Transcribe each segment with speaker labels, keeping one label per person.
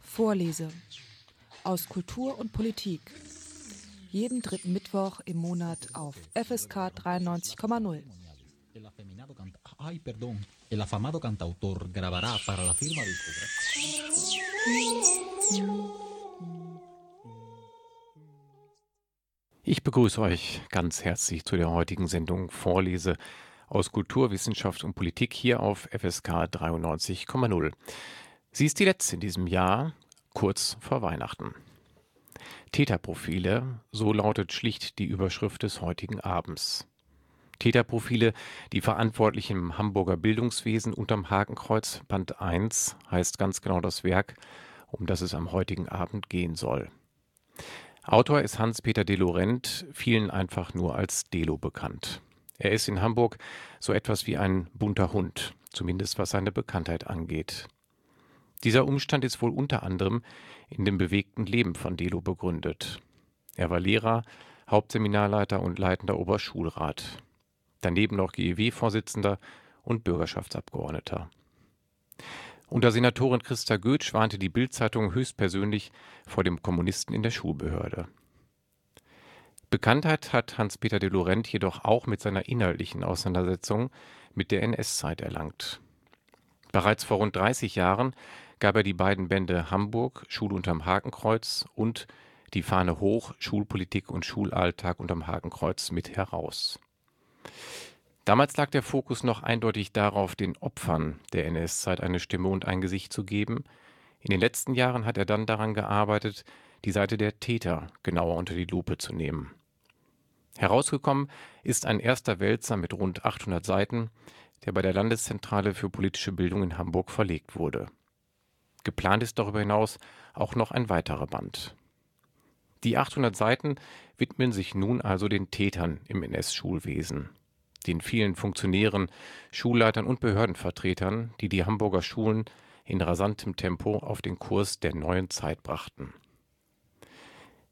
Speaker 1: Vorlese aus Kultur und Politik. Jeden dritten Mittwoch im Monat auf FSK 93,0.
Speaker 2: Ay, perdón. El afamado cantautor grabará para la firma.
Speaker 3: Ich begrüße euch ganz herzlich zu der heutigen Sendung Vorlese aus Kultur, Wissenschaft und Politik hier auf FSK 93,0. Sie ist die letzte in diesem Jahr, kurz vor Weihnachten. Täterprofile, so lautet schlicht die Überschrift des heutigen Abends. Täterprofile, die Verantwortlichen im Hamburger Bildungswesen unterm Hakenkreuz, Band 1, heißt ganz genau das Werk, um das es am heutigen Abend gehen soll. Autor ist Hans-Peter de Laurent, vielen einfach nur als Delo bekannt. Er ist in Hamburg so etwas wie ein bunter Hund, zumindest was seine Bekanntheit angeht. Dieser Umstand ist wohl unter anderem in dem bewegten Leben von Delo begründet. Er war Lehrer, Hauptseminarleiter und leitender Oberschulrat daneben noch GEW-Vorsitzender und Bürgerschaftsabgeordneter. Unter Senatorin Christa Goetsch warnte die Bild-Zeitung höchstpersönlich vor dem Kommunisten in der Schulbehörde. Bekanntheit hat Hans-Peter de Laurent jedoch auch mit seiner inhaltlichen Auseinandersetzung mit der NS-Zeit erlangt. Bereits vor rund 30 Jahren gab er die beiden Bände Hamburg, Schul unterm Hakenkreuz und Die Fahne hoch, Schulpolitik und Schulalltag unterm Hakenkreuz mit heraus. Damals lag der Fokus noch eindeutig darauf, den Opfern der NS-Zeit eine Stimme und ein Gesicht zu geben. In den letzten Jahren hat er dann daran gearbeitet, die Seite der Täter genauer unter die Lupe zu nehmen. Herausgekommen ist ein erster Wälzer mit rund 800 Seiten, der bei der Landeszentrale für politische Bildung in Hamburg verlegt wurde. Geplant ist darüber hinaus auch noch ein weiterer Band. Die 800 Seiten widmen sich nun also den Tätern im NS-Schulwesen den vielen Funktionären, Schulleitern und Behördenvertretern, die die Hamburger Schulen in rasantem Tempo auf den Kurs der neuen Zeit brachten.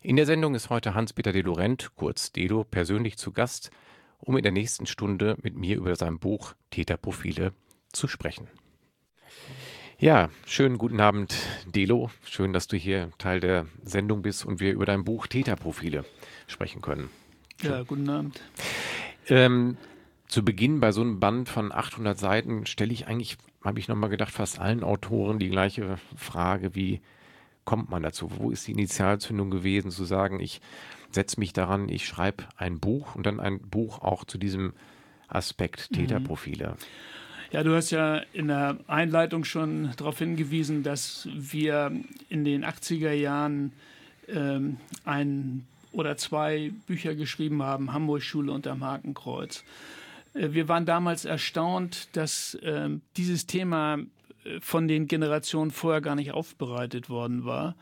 Speaker 3: In der Sendung ist heute Hans-Peter de Laurent, kurz Dedo, persönlich zu Gast, um in der nächsten Stunde mit mir über sein Buch Täterprofile zu sprechen. Ja, schönen guten Abend, Delo. Schön, dass du hier Teil der Sendung bist und wir über dein Buch Täterprofile sprechen können.
Speaker 4: Ja, guten Abend.
Speaker 3: Ähm, zu Beginn bei so einem Band von 800 Seiten stelle ich eigentlich, habe ich nochmal gedacht, fast allen Autoren die gleiche Frage, wie kommt man dazu? Wo ist die Initialzündung gewesen, zu sagen, ich setze mich daran, ich schreibe ein Buch und dann ein Buch auch zu diesem Aspekt mhm. Täterprofile?
Speaker 4: Ja, du hast ja in der Einleitung schon darauf hingewiesen, dass wir in den 80er Jahren ähm, ein oder zwei Bücher geschrieben haben, Hamburg Schule unterm Hakenkreuz. Äh, wir waren damals erstaunt, dass äh, dieses Thema von den Generationen vorher gar nicht aufbereitet worden war.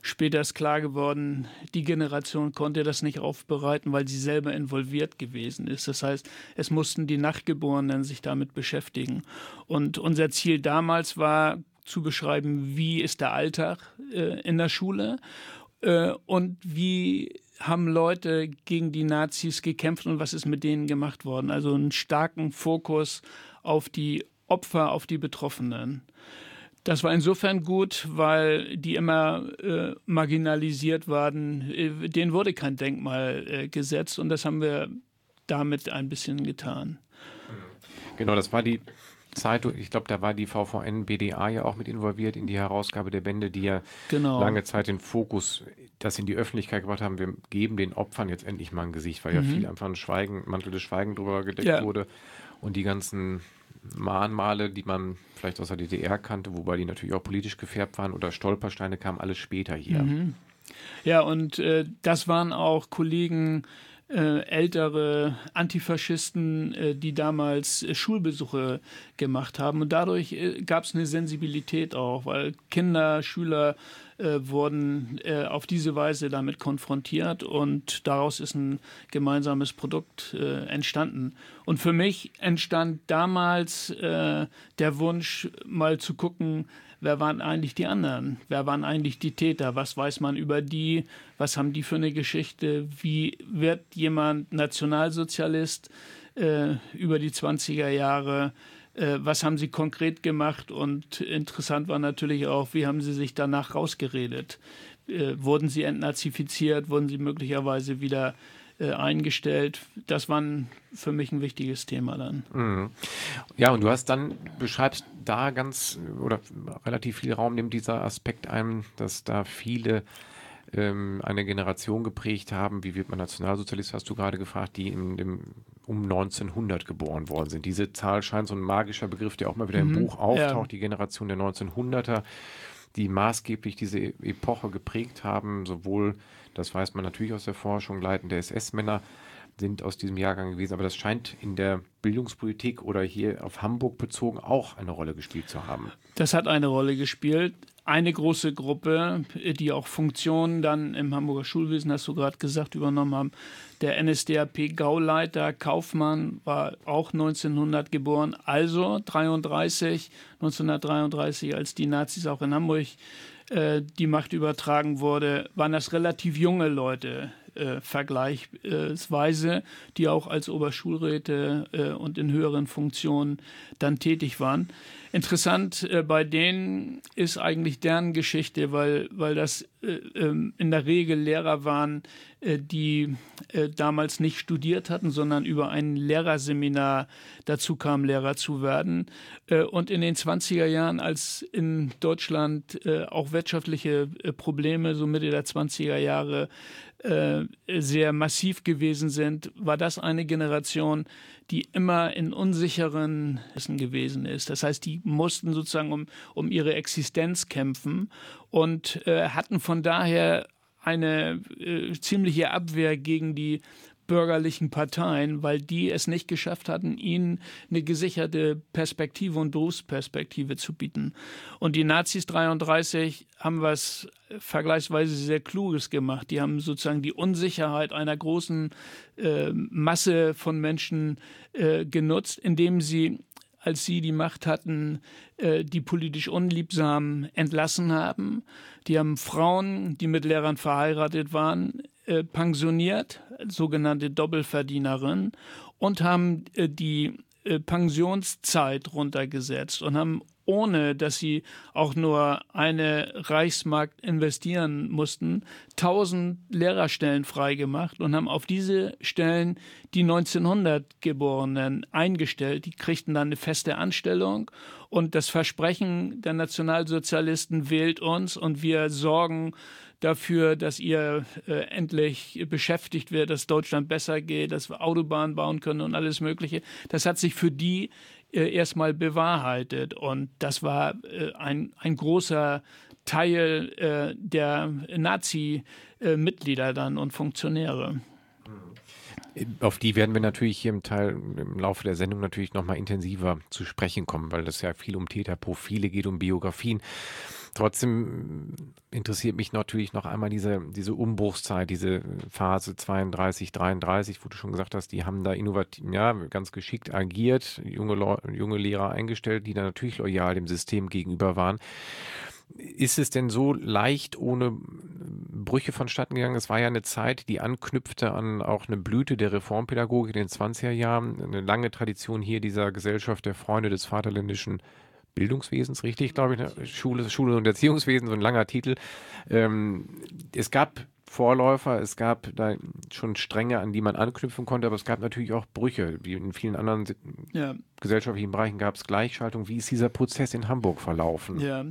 Speaker 4: Später ist klar geworden, die Generation konnte das nicht aufbereiten, weil sie selber involviert gewesen ist. Das heißt, es mussten die Nachgeborenen sich damit beschäftigen. Und unser Ziel damals war zu beschreiben, wie ist der Alltag äh, in der Schule äh, und wie haben Leute gegen die Nazis gekämpft und was ist mit denen gemacht worden? Also einen starken Fokus auf die Opfer, auf die Betroffenen. Das war insofern gut, weil die immer äh, marginalisiert waren. Äh, denen wurde kein Denkmal äh, gesetzt und das haben wir damit ein bisschen getan.
Speaker 3: Genau, das war die Zeitung, ich glaube, da war die VVN BDA ja auch mit involviert in die Herausgabe der Bände, die ja genau. lange Zeit den Fokus, das in die Öffentlichkeit gebracht haben, wir geben den Opfern jetzt endlich mal ein Gesicht, weil mhm. ja viel einfach ein Schweigen, Mantel des Schweigen drüber gedeckt ja. wurde und die ganzen Mahnmale, die man vielleicht aus der DDR kannte, wobei die natürlich auch politisch gefärbt waren oder Stolpersteine kamen alles später hier. Mhm.
Speaker 4: Ja, und äh, das waren auch Kollegen, äh, ältere Antifaschisten, äh, die damals äh, Schulbesuche gemacht haben. Und dadurch äh, gab es eine Sensibilität auch, weil Kinder, Schüler äh, wurden auf diese Weise damit konfrontiert und daraus ist ein gemeinsames Produkt entstanden. Und für mich entstand damals der Wunsch, mal zu gucken, wer waren eigentlich die anderen? Wer waren eigentlich die Täter? Was weiß man über die? Was haben die für eine Geschichte? Wie wird jemand Nationalsozialist? äh, über die 20er Jahre. Äh, was haben Sie konkret gemacht? Und interessant war natürlich auch, wie haben Sie sich danach rausgeredet? Äh, wurden Sie entnazifiziert? Wurden Sie möglicherweise wieder äh, eingestellt. Das war für mich ein wichtiges Thema dann.
Speaker 3: Mhm. Ja, und du hast dann, beschreibst da ganz oder relativ viel Raum nimmt dieser Aspekt ein, dass da viele ähm, eine Generation geprägt haben, wie wird man Nationalsozialist, hast du gerade gefragt, die in dem, um 1900 geboren worden sind. Diese Zahl scheint so ein magischer Begriff, der auch mal wieder im mhm, Buch auftaucht, ja. die Generation der 1900er, die maßgeblich diese Epoche geprägt haben, sowohl das weiß man natürlich aus der Forschung, leitende SS-Männer sind aus diesem Jahrgang gewesen, aber das scheint in der Bildungspolitik oder hier auf Hamburg bezogen auch eine Rolle gespielt zu haben.
Speaker 4: Das hat eine Rolle gespielt. Eine große Gruppe, die auch Funktionen dann im Hamburger Schulwesen, hast du gerade gesagt, übernommen haben. Der NSDAP-Gauleiter Kaufmann war auch 1900 geboren, also 33, 1933, als die Nazis auch in Hamburg die Macht übertragen wurde, waren das relativ junge Leute äh, vergleichsweise, die auch als Oberschulräte äh, und in höheren Funktionen dann tätig waren. Interessant äh, bei denen ist eigentlich deren Geschichte, weil, weil das äh, ähm, in der Regel Lehrer waren, äh, die äh, damals nicht studiert hatten, sondern über ein Lehrerseminar dazu kamen, Lehrer zu werden. Äh, und in den 20er Jahren, als in Deutschland äh, auch wirtschaftliche Probleme so Mitte der 20er Jahre sehr massiv gewesen sind, war das eine Generation, die immer in unsicheren Wissen gewesen ist. Das heißt, die mussten sozusagen um, um ihre Existenz kämpfen und äh, hatten von daher eine äh, ziemliche Abwehr gegen die bürgerlichen Parteien, weil die es nicht geschafft hatten, ihnen eine gesicherte Perspektive und Berufsperspektive zu bieten. Und die Nazis 33 haben was vergleichsweise sehr Kluges gemacht. Die haben sozusagen die Unsicherheit einer großen äh, Masse von Menschen äh, genutzt, indem sie als sie die Macht hatten, äh, die politisch Unliebsamen entlassen haben. Die haben Frauen, die mit Lehrern verheiratet waren, äh, pensioniert, sogenannte Doppelverdienerin, und haben äh, die Pensionszeit runtergesetzt und haben ohne dass sie auch nur eine Reichsmark investieren mussten, 1000 Lehrerstellen freigemacht und haben auf diese Stellen die 1900 Geborenen eingestellt. Die kriegten dann eine feste Anstellung und das Versprechen der Nationalsozialisten wählt uns und wir sorgen dafür, dass ihr äh, endlich beschäftigt wird, dass Deutschland besser geht, dass wir Autobahnen bauen können und alles Mögliche. Das hat sich für die äh, erstmal bewahrheitet. Und das war äh, ein, ein großer Teil äh, der Nazi-Mitglieder dann und Funktionäre.
Speaker 3: Auf die werden wir natürlich hier im Teil im Laufe der Sendung natürlich nochmal intensiver zu sprechen kommen, weil das ja viel um Täterprofile geht, um Biografien. Trotzdem interessiert mich natürlich noch einmal diese, diese Umbruchszeit, diese Phase 32, 33, wo du schon gesagt hast, die haben da innovativ, ja, ganz geschickt agiert, junge, junge Lehrer eingestellt, die da natürlich loyal dem System gegenüber waren. Ist es denn so leicht ohne Brüche vonstatten gegangen? Es war ja eine Zeit, die anknüpfte an auch eine Blüte der Reformpädagogik in den 20er Jahren, eine lange Tradition hier dieser Gesellschaft der Freunde des Vaterländischen Bildungswesens, richtig, glaube ich, ne? Schule, Schule und Erziehungswesen, so ein langer Titel. Ähm, es gab Vorläufer, es gab da schon Stränge, an die man anknüpfen konnte, aber es gab natürlich auch Brüche. Wie in vielen anderen ja. gesellschaftlichen Bereichen gab es Gleichschaltung. Wie ist dieser Prozess in Hamburg verlaufen?
Speaker 4: Ja,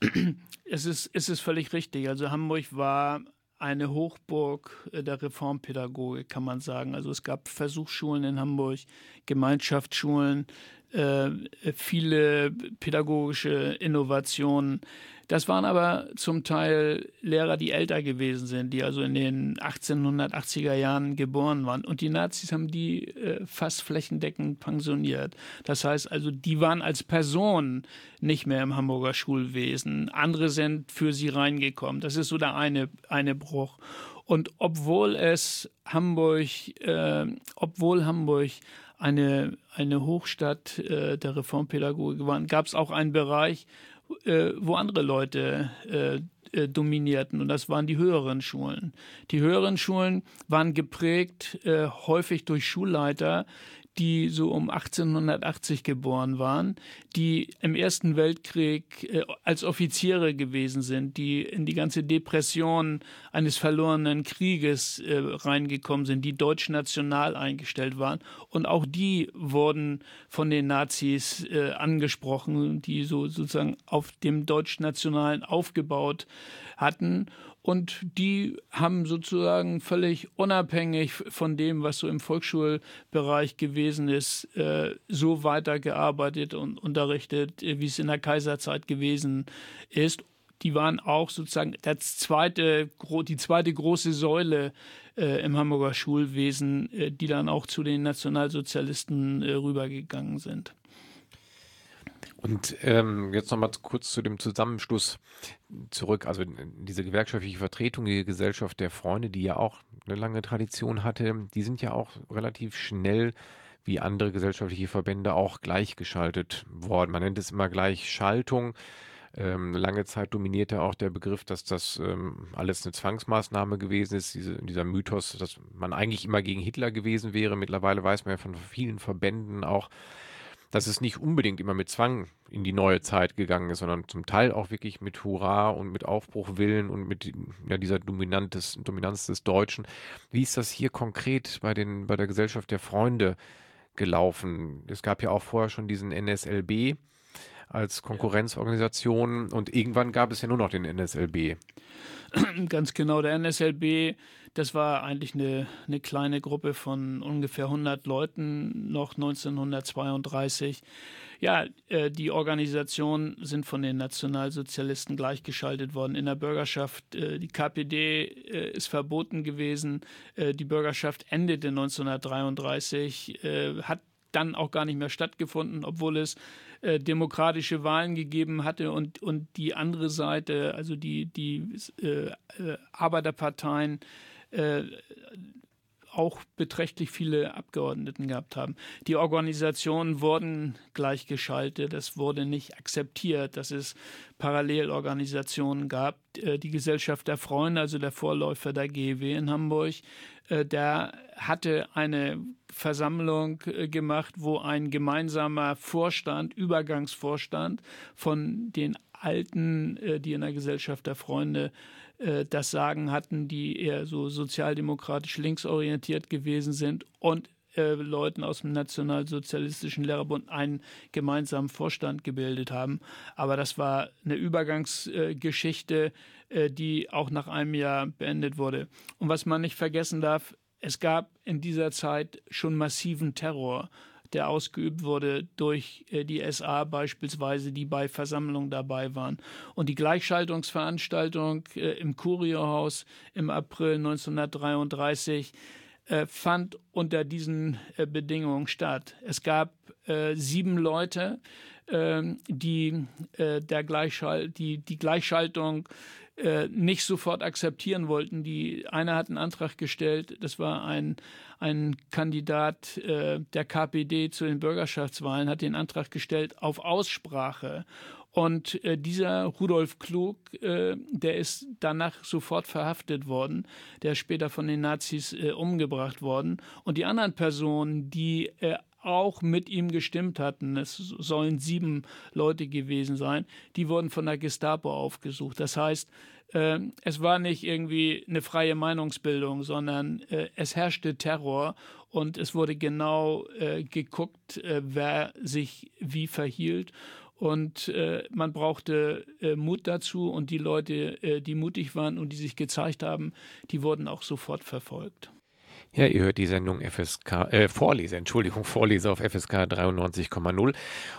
Speaker 4: es ist, es ist völlig richtig. Also Hamburg war eine Hochburg der Reformpädagogik, kann man sagen. Also es gab Versuchsschulen in Hamburg, Gemeinschaftsschulen, äh, viele pädagogische Innovationen. Das waren aber zum Teil Lehrer, die älter gewesen sind, die also in den 1880er Jahren geboren waren. Und die Nazis haben die äh, fast flächendeckend pensioniert. Das heißt also, die waren als Person nicht mehr im Hamburger Schulwesen. Andere sind für sie reingekommen. Das ist so der eine, eine Bruch. Und obwohl es Hamburg, äh, obwohl Hamburg eine, eine Hochstadt äh, der Reformpädagogik war, gab es auch einen Bereich, äh, wo andere Leute äh, äh, dominierten und das waren die höheren Schulen. Die höheren Schulen waren geprägt äh, häufig durch Schulleiter, die so um 1880 geboren waren, die im Ersten Weltkrieg äh, als Offiziere gewesen sind, die in die ganze Depression eines verlorenen Krieges äh, reingekommen sind, die deutsch-national eingestellt waren. Und auch die wurden von den Nazis äh, angesprochen, die so sozusagen auf dem deutsch-nationalen aufgebaut hatten und die haben sozusagen völlig unabhängig von dem, was so im Volksschulbereich gewesen ist, äh, so weitergearbeitet und unterrichtet, wie es in der Kaiserzeit gewesen ist. Die waren auch sozusagen das zweite, die zweite große Säule äh, im Hamburger Schulwesen, äh, die dann auch zu den Nationalsozialisten rübergegangen sind.
Speaker 3: Und ähm, jetzt nochmal kurz zu dem Zusammenschluss zurück. Also diese gewerkschaftliche Vertretung, die Gesellschaft der Freunde, die ja auch eine lange Tradition hatte, die sind ja auch relativ schnell wie andere gesellschaftliche Verbände auch gleichgeschaltet worden. Man nennt es immer Gleichschaltung. Ähm, lange Zeit dominierte auch der Begriff, dass das ähm, alles eine Zwangsmaßnahme gewesen ist, diese, dieser Mythos, dass man eigentlich immer gegen Hitler gewesen wäre. Mittlerweile weiß man ja von vielen Verbänden auch, dass es nicht unbedingt immer mit Zwang in die neue Zeit gegangen ist, sondern zum Teil auch wirklich mit Hurra und mit Aufbruchwillen und mit ja, dieser Dominanz, Dominanz des Deutschen. Wie ist das hier konkret bei, den, bei der Gesellschaft der Freunde gelaufen? Es gab ja auch vorher schon diesen NSLB als Konkurrenzorganisation und irgendwann gab es ja nur noch den NSLB.
Speaker 4: Ganz genau, der NSLB das war eigentlich eine, eine kleine Gruppe von ungefähr 100 Leuten noch 1932. Ja, äh, die Organisationen sind von den Nationalsozialisten gleichgeschaltet worden in der Bürgerschaft. Äh, die KPD äh, ist verboten gewesen. Die Bürgerschaft endete 1933, äh, hat dann auch gar nicht mehr stattgefunden, obwohl es äh, demokratische Wahlen gegeben hatte und, und die andere Seite, also die, die äh, äh Arbeiterparteien, äh, auch beträchtlich viele Abgeordneten gehabt haben. Die Organisationen wurden gleichgeschaltet, es wurde nicht akzeptiert, dass es Parallelorganisationen gab. Die Gesellschaft der Freunde, also der Vorläufer der GEW in Hamburg, der hatte eine Versammlung gemacht, wo ein gemeinsamer Vorstand, Übergangsvorstand von den Alten, die in der Gesellschaft der Freunde äh, das Sagen hatten, die eher so sozialdemokratisch linksorientiert gewesen sind und äh, Leuten aus dem Nationalsozialistischen Lehrerbund einen gemeinsamen Vorstand gebildet haben. Aber das war eine Übergangsgeschichte, äh, die auch nach einem Jahr beendet wurde. Und was man nicht vergessen darf, es gab in dieser Zeit schon massiven Terror der ausgeübt wurde durch äh, die SA beispielsweise, die bei Versammlungen dabei waren. Und die Gleichschaltungsveranstaltung im Kurierhaus im April 1933 äh, fand unter diesen Bedingungen statt. Es gab sieben Leute, ähm, die, der Gleichschal die, die Gleichschaltung äh, nicht sofort akzeptieren wollten. Die einer hat einen Antrag gestellt, das war ein, ein Kandidat äh, der KPD zu den Bürgerschaftswahlen, hat den Antrag gestellt auf Aussprache. Und äh, dieser Rudolf Klug, äh, der ist danach sofort verhaftet worden, der ist später von den Nazis äh, umgebracht worden. Und die anderen Personen, die äh, auch mit ihm gestimmt hatten, es sollen sieben Leute gewesen sein, die wurden von der Gestapo aufgesucht. Das heißt, äh, es war nicht irgendwie eine freie Meinungsbildung, sondern äh, es herrschte Terror und es wurde genau geguckt, wer sich wie verhielt. Und äh, man brauchte äh, Mut dazu und die Leute, die mutig waren und die sich gezeigt haben, die wurden auch sofort verfolgt.
Speaker 3: Ja, ihr hört die Sendung FSK, äh, Vorlese, Entschuldigung, Vorlese auf FSK 93,0.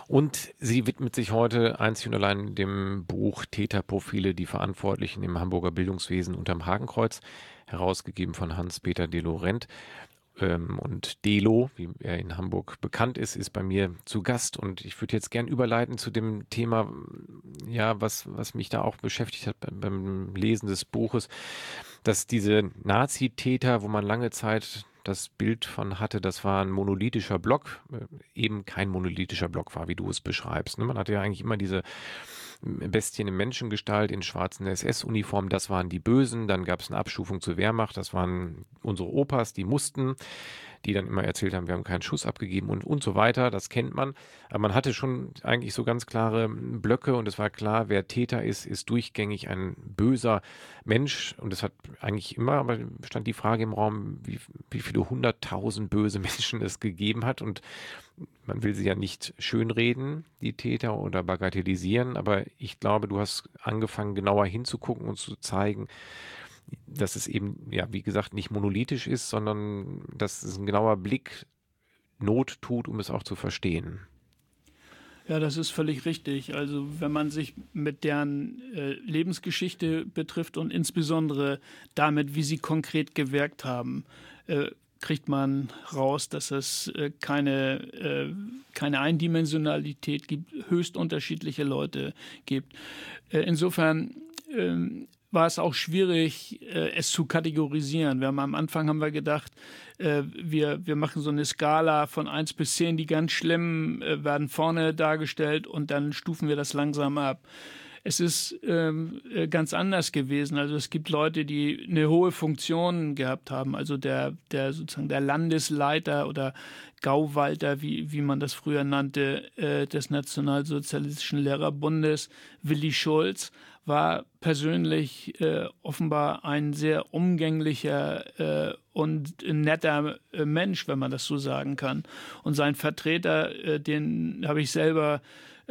Speaker 3: Und sie widmet sich heute einzig und allein dem Buch Täterprofile, die Verantwortlichen im Hamburger Bildungswesen unterm Hakenkreuz, herausgegeben von Hans-Peter de Laurent. Ähm, und Delo, wie er in Hamburg bekannt ist, ist bei mir zu Gast. Und ich würde jetzt gern überleiten zu dem Thema, ja, was, was mich da auch beschäftigt hat beim, beim Lesen des Buches dass diese Nazitäter, wo man lange Zeit das Bild von hatte, das war ein monolithischer Block, äh, eben kein monolithischer Block war, wie du es beschreibst. Ne? Man hatte ja eigentlich immer diese Bestien in Menschengestalt in schwarzen SS-Uniformen, das waren die Bösen. Dann gab es eine Abstufung zur Wehrmacht, das waren unsere Opas, die mussten die dann immer erzählt haben, wir haben keinen Schuss abgegeben und, und so weiter. Das kennt man. Aber man hatte schon eigentlich so ganz klare Blöcke und es war klar, wer Täter ist, ist durchgängig ein böser Mensch. Und es hat eigentlich immer, aber stand die Frage im Raum, wie, wie viele hunderttausend böse Menschen es gegeben hat. Und man will sie ja nicht schönreden, die Täter, oder bagatellisieren, aber ich glaube, du hast angefangen, genauer hinzugucken und zu zeigen, dass es eben, ja, wie gesagt, nicht monolithisch ist, sondern dass es ein genauer Blick Not tut, um es auch zu verstehen.
Speaker 4: Ja, das ist völlig richtig. Also wenn man sich mit deren äh, Lebensgeschichte betrifft und insbesondere damit, wie sie konkret gewirkt haben, äh, kriegt man raus, dass es äh, keine, äh, keine Eindimensionalität gibt, höchst unterschiedliche Leute gibt. Äh, insofern ähm, war es auch schwierig, es zu kategorisieren. Wir haben am Anfang haben wir gedacht, wir, wir machen so eine Skala von 1 bis 10, die ganz schlimm werden vorne dargestellt und dann stufen wir das langsam ab. Es ist ähm, äh, ganz anders gewesen. Also es gibt Leute, die eine hohe Funktion gehabt haben. Also der, der sozusagen der Landesleiter oder Gauwalter, wie, wie man das früher nannte, äh, des Nationalsozialistischen Lehrerbundes, Willi Schulz, war persönlich äh, offenbar ein sehr umgänglicher äh, und netter äh, Mensch, wenn man das so sagen kann. Und sein Vertreter, äh, den habe ich selber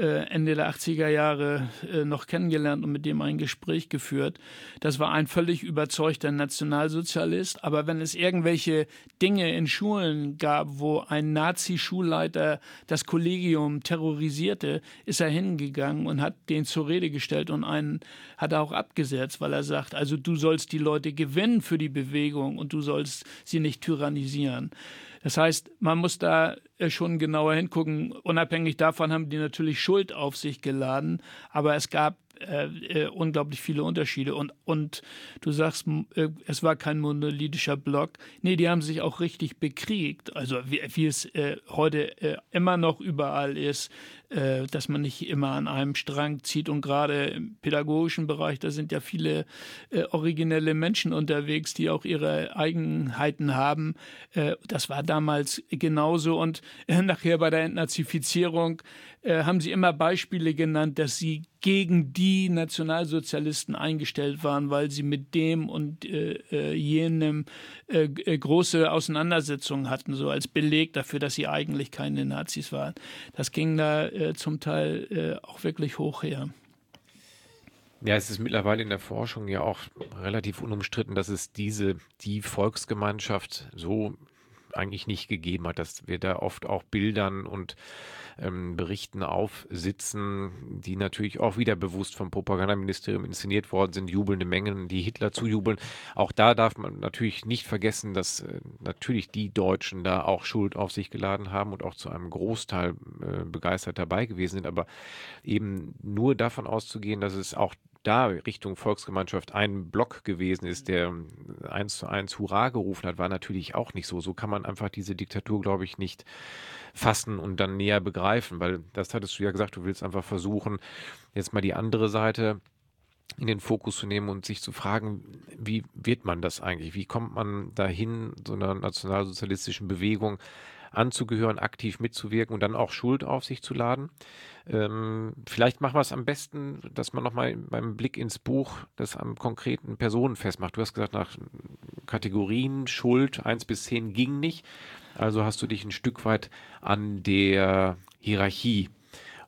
Speaker 4: Ende der 80er Jahre äh, noch kennengelernt und mit dem ein Gespräch geführt. Das war ein völlig überzeugter Nationalsozialist. Aber wenn es irgendwelche Dinge in Schulen gab, wo ein Nazi-Schulleiter das Kollegium terrorisierte, ist er hingegangen und hat den zur Rede gestellt und einen hat er auch abgesetzt, weil er sagt, also du sollst die Leute gewinnen für die Bewegung und du sollst sie nicht tyrannisieren. Das heißt, man muss da äh, schon genauer hingucken. Unabhängig davon haben die natürlich Schuld auf sich geladen, aber es gab äh, äh, unglaublich viele Unterschiede. Und, und du sagst, äh, es war kein monolithischer Block. Nee, die haben sich auch richtig bekriegt. Also wie, wie es äh, heute äh, immer noch überall ist, äh, dass man nicht immer an einem Strang zieht. Und gerade im pädagogischen Bereich, da sind ja viele originelle Menschen unterwegs, die auch ihre Eigenheiten haben. das war damals genauso. Und nachher bei der Entnazifizierung haben sie immer Beispiele genannt, dass sie gegen die Nationalsozialisten eingestellt waren, weil sie mit dem und äh, äh jenem äh, äh, große Auseinandersetzungen hatten, so als Beleg dafür, dass sie eigentlich keine Nazis waren. Das ging da äh, zum Teil äh, auch wirklich hoch her.
Speaker 3: Ja, es ist mittlerweile in der Forschung ja auch relativ unumstritten, dass es diese, die Volksgemeinschaft so eigentlich nicht gegeben hat, dass wir da oft auch Bildern und ähm, Berichten aufsitzen, die natürlich auch wieder bewusst vom Propagandaministerium inszeniert worden sind, jubelnde Mengen, die Hitler zujubeln. Auch da darf man natürlich nicht vergessen, dass äh, natürlich die Deutschen da auch Schuld auf sich geladen haben und auch zu einem Großteil äh, begeistert dabei gewesen sind. Aber eben nur davon auszugehen, dass es auch da Richtung Volksgemeinschaft ein Block gewesen ist, der eins zu eins Hurra gerufen hat, war natürlich auch nicht so. So kann man einfach diese Diktatur, glaube ich, nicht fassen und dann näher begreifen, weil das hattest du ja gesagt, du willst einfach versuchen, jetzt mal die andere Seite in den Fokus zu nehmen und sich zu fragen, wie wird man das eigentlich? Wie kommt man dahin, so einer nationalsozialistischen Bewegung anzugehören, aktiv mitzuwirken und dann auch Schuld auf sich zu laden? Ähm, vielleicht machen wir es am besten, dass man nochmal beim Blick ins Buch das am konkreten Personen festmacht. Du hast gesagt, nach Kategorien Schuld 1 bis 10 ging nicht. Also hast du dich ein Stück weit an der Hierarchie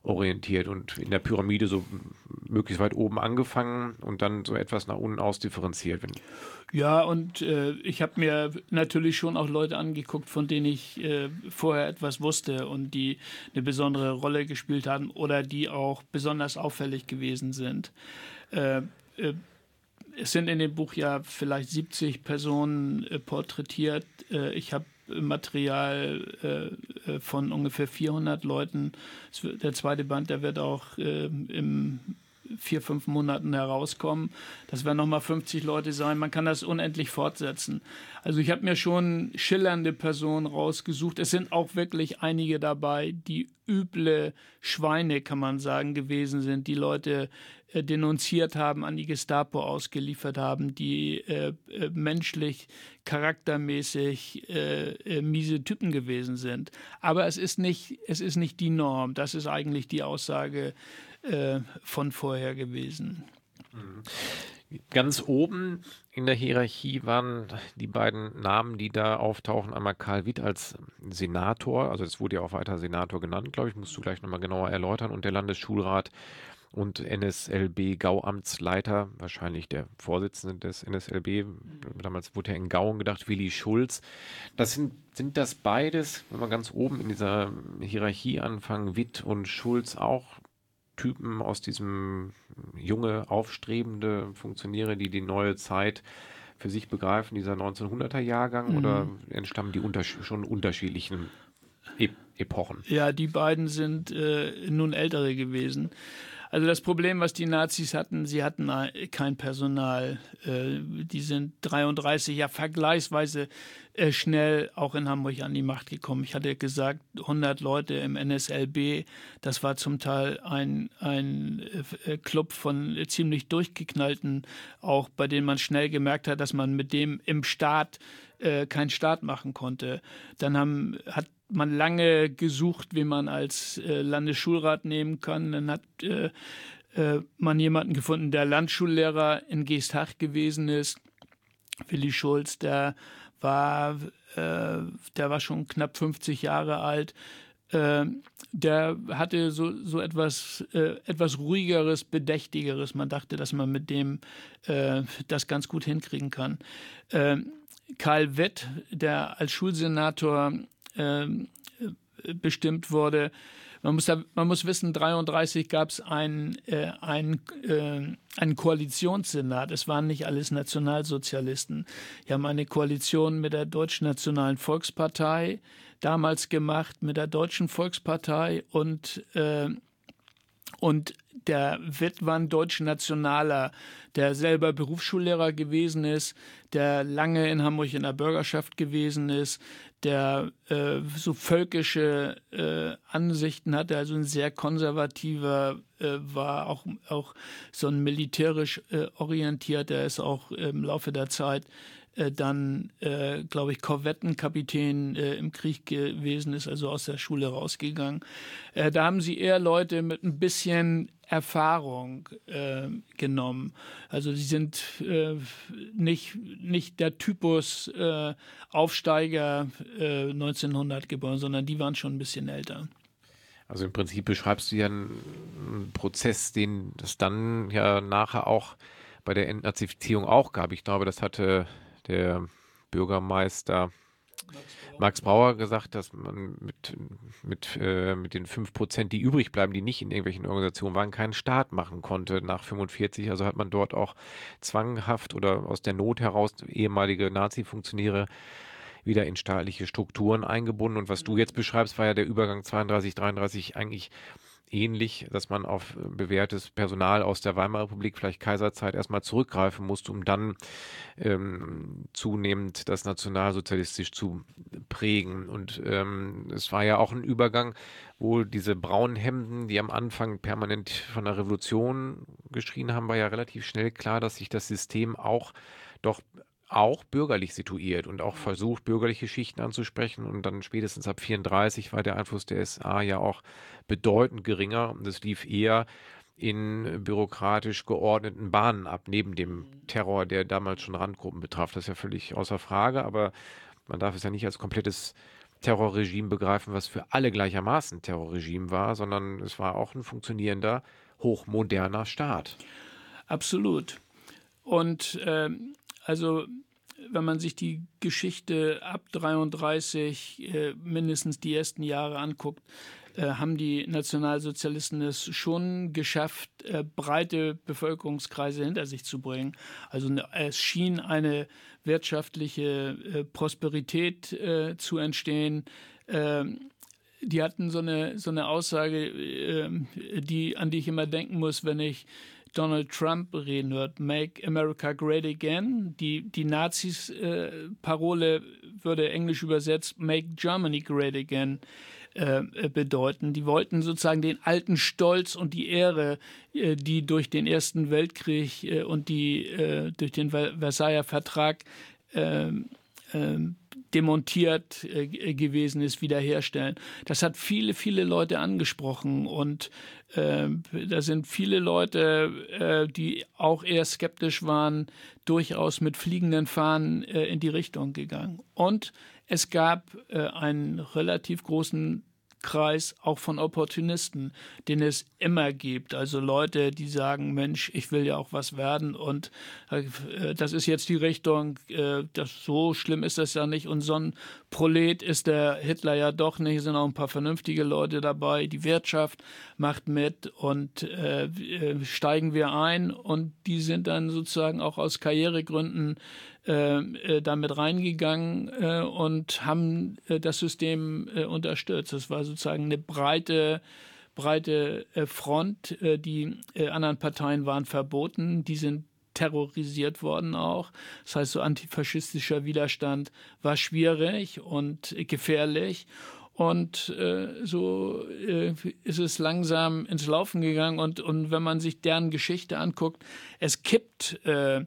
Speaker 3: orientiert und in der Pyramide so möglichst weit oben angefangen und dann so etwas nach unten ausdifferenziert.
Speaker 4: Ja, und äh, ich habe mir natürlich schon auch Leute angeguckt, von denen ich äh, vorher etwas wusste und die eine besondere Rolle gespielt haben oder die auch besonders auffällig gewesen sind. Äh, äh es sind in dem Buch ja vielleicht 70 Personen äh, porträtiert. Äh, ich habe Material äh, äh von ungefähr 400 Leuten. Der zweite Band, der wird auch äh, im vier, fünf Monaten herauskommen. Das werden nochmal 50 Leute sein. Man kann das unendlich fortsetzen. Also ich habe mir schon schillernde Personen rausgesucht. Es sind auch wirklich einige dabei, die üble Schweine, kann man sagen, gewesen sind, die Leute äh, denunziert haben, an die Gestapo ausgeliefert haben, die äh, äh, menschlich, charaktermäßig äh, äh, miese Typen gewesen sind. Aber es ist nicht, es ist nicht die Norm. Das ist eigentlich die Aussage äh, von vorher gewesen.
Speaker 3: Ganz oben in der Hierarchie waren die beiden Namen, die da auftauchen. Einmal Karl Witt als Senator, also es wurde ja auch weiter Senator genannt, glaube ich, musst du gleich nochmal genauer erläutern, und der Landesschulrat und NSLB Gauamtsleiter, wahrscheinlich der Vorsitzende des NSLB, damals wurde er in Gauen gedacht, Willi Schulz. Das sind, sind das beides, wenn wir ganz oben in dieser Hierarchie anfangen, Witt und Schulz auch Typen aus diesem junge, aufstrebende Funktionäre, die die neue Zeit für sich begreifen, dieser 1900er Jahrgang, mhm. oder entstammen die unter schon unterschiedlichen e Epochen?
Speaker 4: Ja, die beiden sind äh, nun ältere gewesen. Also das Problem, was die Nazis hatten, sie hatten kein Personal. Äh, die sind 33 ja vergleichsweise äh, schnell auch in Hamburg an die Macht gekommen. Ich hatte gesagt, 100 Leute im NSLB, das war zum Teil ein, ein äh, Club von ziemlich durchgeknallten, auch bei denen man schnell gemerkt hat, dass man mit dem im Staat keinen Staat machen konnte. Dann haben, hat man lange gesucht, wie man als äh, Landesschulrat nehmen kann. Dann hat äh, äh, man jemanden gefunden, der Landschullehrer in Geestach gewesen ist. Willi Schulz, der war, äh, der war schon knapp 50 Jahre alt. Äh, der hatte so, so etwas, äh, etwas ruhigeres, bedächtigeres. Man dachte, dass man mit dem das ganz gut hinkriegen kann. Karl Wett, der als Schulsenator ähm, äh, bestimmt wurde. Man muss, da, man muss wissen, 1933 gab es einen, äh, einen, äh, einen Koalitionssenat. Es waren nicht alles Nationalsozialisten. Die haben eine Koalition mit der Deutschen Nationalen Volkspartei damals gemacht, mit der Deutschen Volkspartei und, äh, und der Witt war ein deutsch-nationaler, der selber Berufsschullehrer gewesen ist, der lange in Hamburg in der Bürgerschaft gewesen ist, der äh, so völkische äh, Ansichten hatte, also ein sehr konservativer äh, war, auch, auch so ein militärisch äh, orientierter, ist auch im Laufe der Zeit äh, dann, äh, glaube ich, Korvettenkapitän äh, im Krieg gewesen ist, also aus der Schule rausgegangen. Äh, da haben sie eher Leute mit ein bisschen Erfahrung äh, genommen. Also sie sind äh, nicht, nicht der Typus äh, Aufsteiger äh, 1900 geboren, sondern die waren schon ein bisschen älter.
Speaker 3: Also im Prinzip beschreibst du ja einen Prozess, den es dann ja nachher auch bei der Entnazifizierung auch gab. Ich glaube, das hatte der Bürgermeister Max Brauer gesagt, dass man mit, mit, äh, mit den fünf Prozent, die übrig bleiben, die nicht in irgendwelchen Organisationen waren, keinen Staat machen konnte nach 45. Also hat man dort auch zwanghaft oder aus der Not heraus ehemalige Nazi-Funktionäre wieder in staatliche Strukturen eingebunden. Und was du jetzt beschreibst, war ja der Übergang 32, 33 eigentlich ähnlich, dass man auf bewährtes Personal aus der Weimarer Republik, vielleicht Kaiserzeit, erstmal zurückgreifen musste, um dann ähm, zunehmend das nationalsozialistisch zu prägen. Und ähm, es war ja auch ein Übergang, wo diese braunen Hemden, die am Anfang permanent von der Revolution geschrien haben, war ja relativ schnell klar, dass sich das System auch doch auch bürgerlich situiert und auch versucht, bürgerliche Schichten anzusprechen. Und dann spätestens ab 34 war der Einfluss der SA ja auch bedeutend geringer und es lief eher in bürokratisch geordneten Bahnen ab, neben dem Terror, der damals schon Randgruppen betraf. Das ist ja völlig außer Frage, aber man darf es ja nicht als komplettes Terrorregime begreifen, was für alle gleichermaßen Terrorregime war, sondern es war auch ein funktionierender, hochmoderner Staat.
Speaker 4: Absolut. Und ähm, also wenn man sich die Geschichte ab 33 äh, mindestens die ersten Jahre anguckt, äh, haben die Nationalsozialisten es schon geschafft, äh, breite Bevölkerungskreise hinter sich zu bringen. Also es schien eine wirtschaftliche äh, Prosperität äh, zu entstehen. Ähm, die hatten so eine, so eine Aussage, ähm, die, an die ich immer denken muss, wenn ich Donald Trump reden hört, Make America Great Again. Die, die Nazis-Parole äh, würde englisch übersetzt Make Germany Great Again äh, bedeuten. Die wollten sozusagen den alten Stolz und die Ehre, äh, die durch den Ersten Weltkrieg äh, und die äh, durch den Versailler Vertrag ähm, ähm, demontiert äh, gewesen ist, wiederherstellen. Das hat viele, viele Leute angesprochen und äh, da sind viele Leute, äh, die auch eher skeptisch waren, durchaus mit fliegenden Fahnen äh, in die Richtung gegangen. Und es gab äh, einen relativ großen Kreis auch von Opportunisten, den es immer gibt. Also Leute, die sagen, Mensch, ich will ja auch was werden und äh, das ist jetzt die Richtung, äh, das, so schlimm ist das ja nicht. Und so ein Prolet ist der Hitler ja doch nicht, es sind auch ein paar vernünftige Leute dabei, die Wirtschaft macht mit und äh, äh steigen wir ein. Und die sind dann sozusagen auch aus Karrieregründen äh, äh, damit reingegangen äh, und haben äh, das System äh, unterstützt. Das war sozusagen eine breite breite äh, Front. die anderen Parteien waren verboten. Die sind terrorisiert worden auch. Das heißt, so antifaschistischer Widerstand war schwierig und gefährlich. Und äh, so äh, ist es langsam ins Laufen gegangen. Und, und wenn man sich deren Geschichte anguckt, es kippt äh,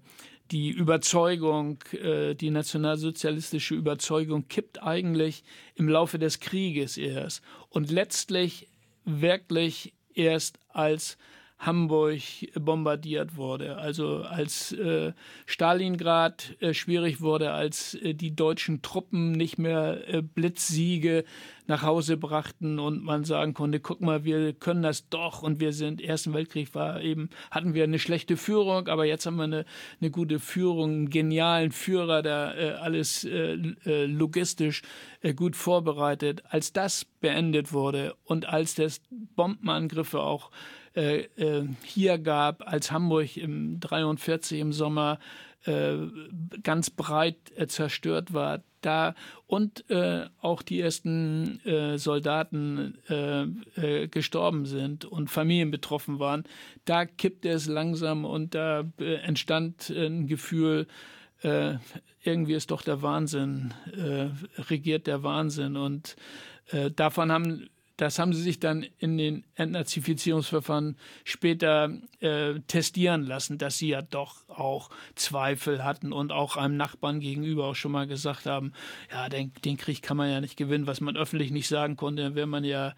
Speaker 4: die Überzeugung, äh, die nationalsozialistische Überzeugung kippt eigentlich im Laufe des Krieges erst. Und letztlich wirklich erst als Hamburg bombardiert wurde. Also als äh, Stalingrad äh, schwierig wurde, als äh, die deutschen Truppen nicht mehr äh, Blitzsiege nach Hause brachten und man sagen konnte, guck mal, wir können das doch und wir sind, Ersten Weltkrieg war eben, hatten wir eine schlechte Führung, aber jetzt haben wir eine, eine gute Führung, einen genialen Führer, der äh, alles äh, logistisch gut vorbereitet. Als das beendet wurde und als das Bombenangriffe auch äh, äh, hier gab, als Hamburg im 43 im Sommer äh, ganz breit äh, zerstört war, da und äh, auch die ersten äh, Soldaten gestorben sind und Familien betroffen waren, da kippte es langsam und da entstand ein Gefühl, irgendwie ist doch der Wahnsinn, regiert der Wahnsinn und davon haben das haben sie sich dann in den Entnazifizierungsverfahren später äh, testieren lassen, dass sie ja doch auch Zweifel hatten und auch einem Nachbarn gegenüber auch schon mal gesagt haben, ja, den, den Krieg kann man ja nicht gewinnen, was man öffentlich nicht sagen konnte, dann wäre man ja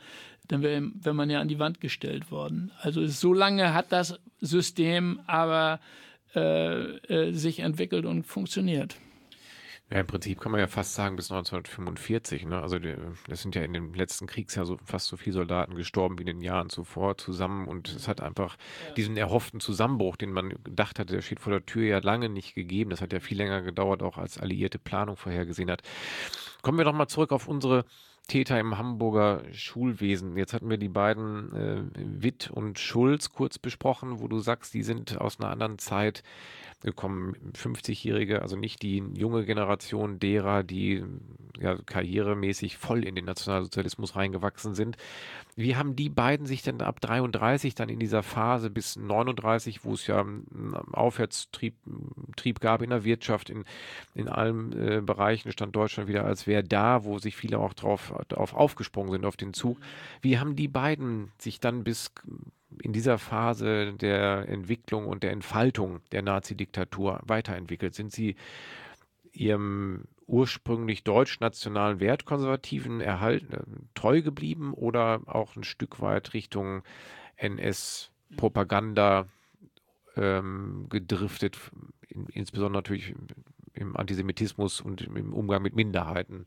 Speaker 4: dann wäre wär man ja an die Wand gestellt worden. Also so lange hat das System aber äh, äh, sich entwickelt und funktioniert.
Speaker 3: Ja, im Prinzip kann man ja fast sagen bis 1945. Ne? Also es sind ja in dem letzten Kriegsjahr so fast so viele Soldaten gestorben wie in den Jahren zuvor zusammen und es hat einfach ja. diesen erhofften Zusammenbruch, den man gedacht hatte, der steht vor der Tür ja lange nicht gegeben. Das hat ja viel länger gedauert, auch als alliierte Planung vorhergesehen hat. Kommen wir doch mal zurück auf unsere Täter im Hamburger Schulwesen. Jetzt hatten wir die beiden äh, Witt und Schulz kurz besprochen, wo du sagst, die sind aus einer anderen Zeit gekommen, 50-Jährige, also nicht die junge Generation derer, die ja, karrieremäßig voll in den Nationalsozialismus reingewachsen sind. Wie haben die beiden sich denn ab 33 dann in dieser Phase bis 39, wo es ja einen Aufwärtstrieb Trieb gab in der Wirtschaft, in, in allen äh, Bereichen stand Deutschland wieder als wäre da, wo sich viele auch drauf, drauf aufgesprungen sind auf den Zug. Wie haben die beiden sich dann bis in dieser Phase der Entwicklung und der Entfaltung der Nazi-Diktatur weiterentwickelt? Sind Sie Ihrem ursprünglich deutsch-nationalen Wertkonservativen erhalten, äh, treu geblieben oder auch ein Stück weit Richtung NS-Propaganda ähm, gedriftet, in, insbesondere natürlich im Antisemitismus und im Umgang mit Minderheiten?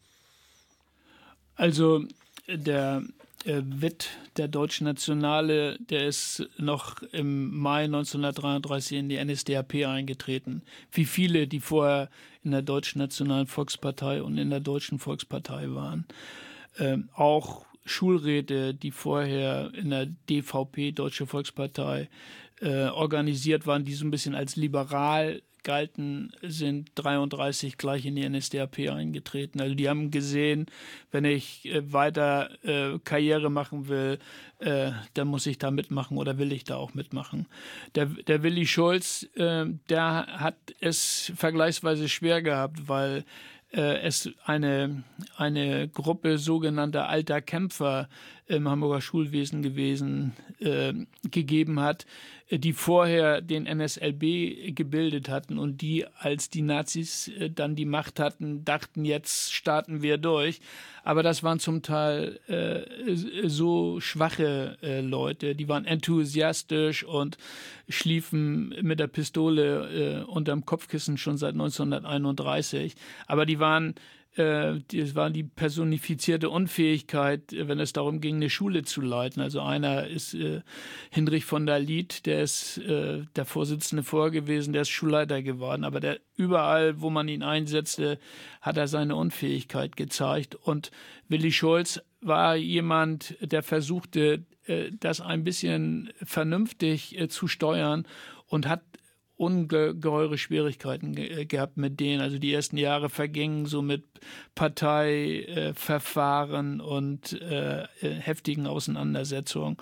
Speaker 4: Also der äh, Witt, der deutsche Nationale, der ist noch im Mai 1933 in die NSDAP eingetreten. Wie viele, die vorher in der Deutschen Nationalen Volkspartei und in der Deutschen Volkspartei waren. Ähm, auch Schulräte, die vorher in der DVP, Deutsche Volkspartei, äh, organisiert waren, die so ein bisschen als liberal galten, sind 33 gleich in die NSDAP eingetreten. Also die haben gesehen, wenn ich äh, weiter äh, Karriere machen will, äh, dann muss ich da mitmachen oder will ich da auch mitmachen. Der, der Willi Schulz, äh, der hat es vergleichsweise schwer gehabt, weil äh, es eine, eine Gruppe sogenannter alter Kämpfer im Hamburger Schulwesen gewesen äh, gegeben hat, die vorher den NSLB gebildet hatten und die, als die Nazis äh, dann die Macht hatten, dachten, jetzt starten wir durch. Aber das waren zum Teil äh, so schwache äh, Leute, die waren enthusiastisch und schliefen mit der Pistole äh, unterm Kopfkissen schon seit 1931. Aber die waren äh, das war die personifizierte Unfähigkeit, äh, wenn es darum ging, eine Schule zu leiten. Also einer ist äh, Hinrich von der Lied, der ist äh, der Vorsitzende vorher gewesen, der ist Schulleiter geworden, aber der überall, wo man ihn einsetzte, hat er seine Unfähigkeit gezeigt. Und Willi Scholz war jemand, der versuchte, äh, das ein bisschen vernünftig äh, zu steuern und hat ungeheure Schwierigkeiten ge äh, gehabt mit denen. Also die ersten Jahre vergingen so mit Parteiverfahren äh, und äh, äh, heftigen Auseinandersetzungen.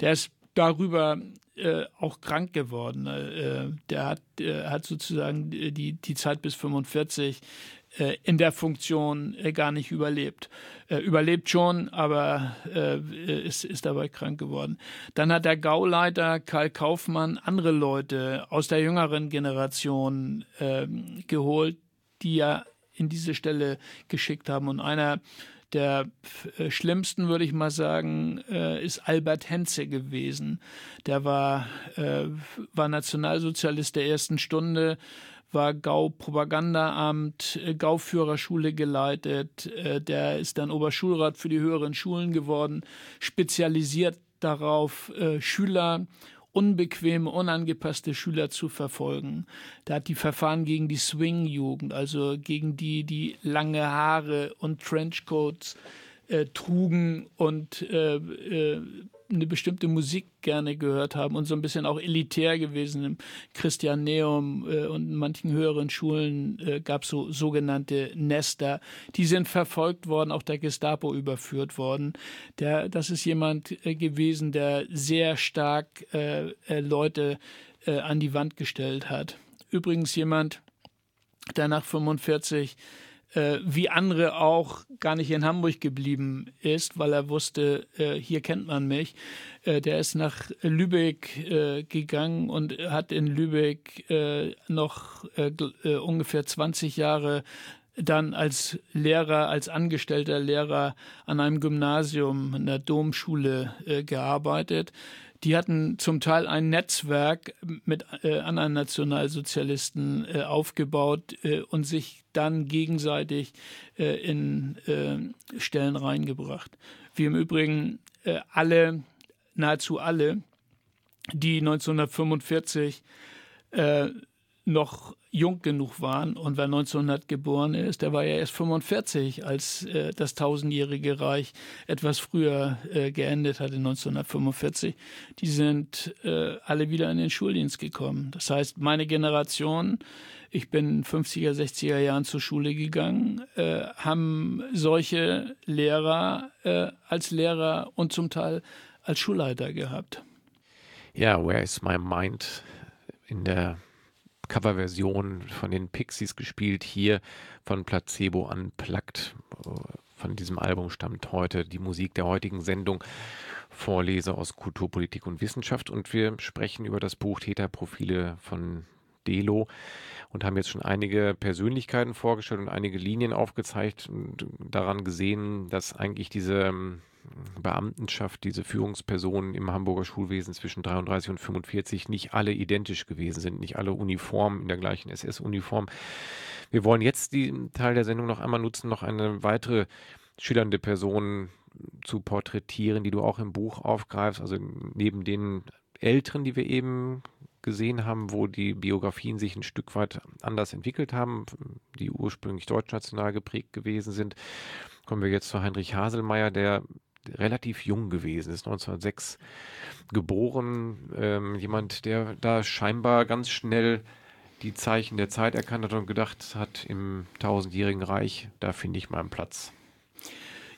Speaker 4: Der ist darüber äh, auch krank geworden. Äh, der hat, hat sozusagen die, die Zeit bis 45 äh, in der Funktion äh, gar nicht überlebt. Äh, überlebt schon, aber ist, ist dabei krank geworden. Dann hat der Gauleiter Karl Kaufmann andere Leute aus der jüngeren Generation ähm, geholt, die ja in diese Stelle geschickt haben. Und einer der schlimmsten, würde ich mal sagen, ist Albert Henze gewesen. Der war, war Nationalsozialist der ersten Stunde, war Gau-Propagandaamt, äh, Gau-Führerschule geleitet. Äh, der ist dann Oberschulrat für die höheren Schulen geworden, spezialisiert darauf, äh, Schüler unbequeme, unangepasste Schüler zu verfolgen. Der hat die Verfahren gegen die Swing-Jugend, also gegen die, die lange Haare und Trenchcoats äh, trugen und äh, äh, eine bestimmte Musik gerne gehört haben und so ein bisschen auch elitär gewesen. Im Christianeum äh, und in manchen höheren Schulen äh, gab es so sogenannte Nester. Die sind verfolgt worden, auch der Gestapo überführt worden. Der, das ist jemand äh, gewesen, der sehr stark äh, äh, Leute äh, an die Wand gestellt hat. Übrigens jemand, der nach 45 äh, wie andere auch gar nicht in Hamburg geblieben ist, weil er wusste, äh, hier kennt man mich. Äh, der ist nach Lübeck äh, gegangen und hat in Lübeck äh, noch äh, ungefähr 20 Jahre dann als Lehrer, als angestellter Lehrer an einem Gymnasium, in der Domschule gearbeitet die hatten zum Teil ein Netzwerk mit äh, anderen Nationalsozialisten äh, aufgebaut äh, und sich dann gegenseitig äh, in äh, Stellen reingebracht. Wie im Übrigen äh, alle, nahezu alle, die 1945 noch jung genug waren und wer 1900 geboren ist, der war ja erst 45, als äh, das tausendjährige Reich etwas früher äh, geendet hatte, 1945. Die sind äh, alle wieder in den Schuldienst gekommen. Das heißt, meine Generation, ich bin 50er, 60er Jahren zur Schule gegangen, äh, haben solche Lehrer äh, als Lehrer und zum Teil als Schulleiter gehabt.
Speaker 3: Ja, Where is My Mind in der Coverversion von den Pixies gespielt, hier von Placebo Unplugged. Von diesem Album stammt heute die Musik der heutigen Sendung. Vorlese aus Kulturpolitik und Wissenschaft und wir sprechen über das Buch Täterprofile von Delo und haben jetzt schon einige Persönlichkeiten vorgestellt und einige Linien aufgezeigt und daran gesehen, dass eigentlich diese Beamtenschaft, diese Führungspersonen im Hamburger Schulwesen zwischen 33 und 45 nicht alle identisch gewesen sind, nicht alle uniform in der gleichen SS-Uniform. Wir wollen jetzt diesen Teil der Sendung noch einmal nutzen, noch eine weitere schillernde Person zu porträtieren, die du auch im Buch aufgreifst, also neben den Älteren, die wir eben gesehen haben, wo die Biografien sich ein Stück weit anders entwickelt haben, die ursprünglich deutschnational geprägt gewesen sind, kommen wir jetzt zu Heinrich Haselmeier, der relativ jung gewesen, ist 1906 geboren. Ähm, jemand, der da scheinbar ganz schnell die Zeichen der Zeit erkannt hat und gedacht hat, im tausendjährigen Reich, da finde ich meinen Platz.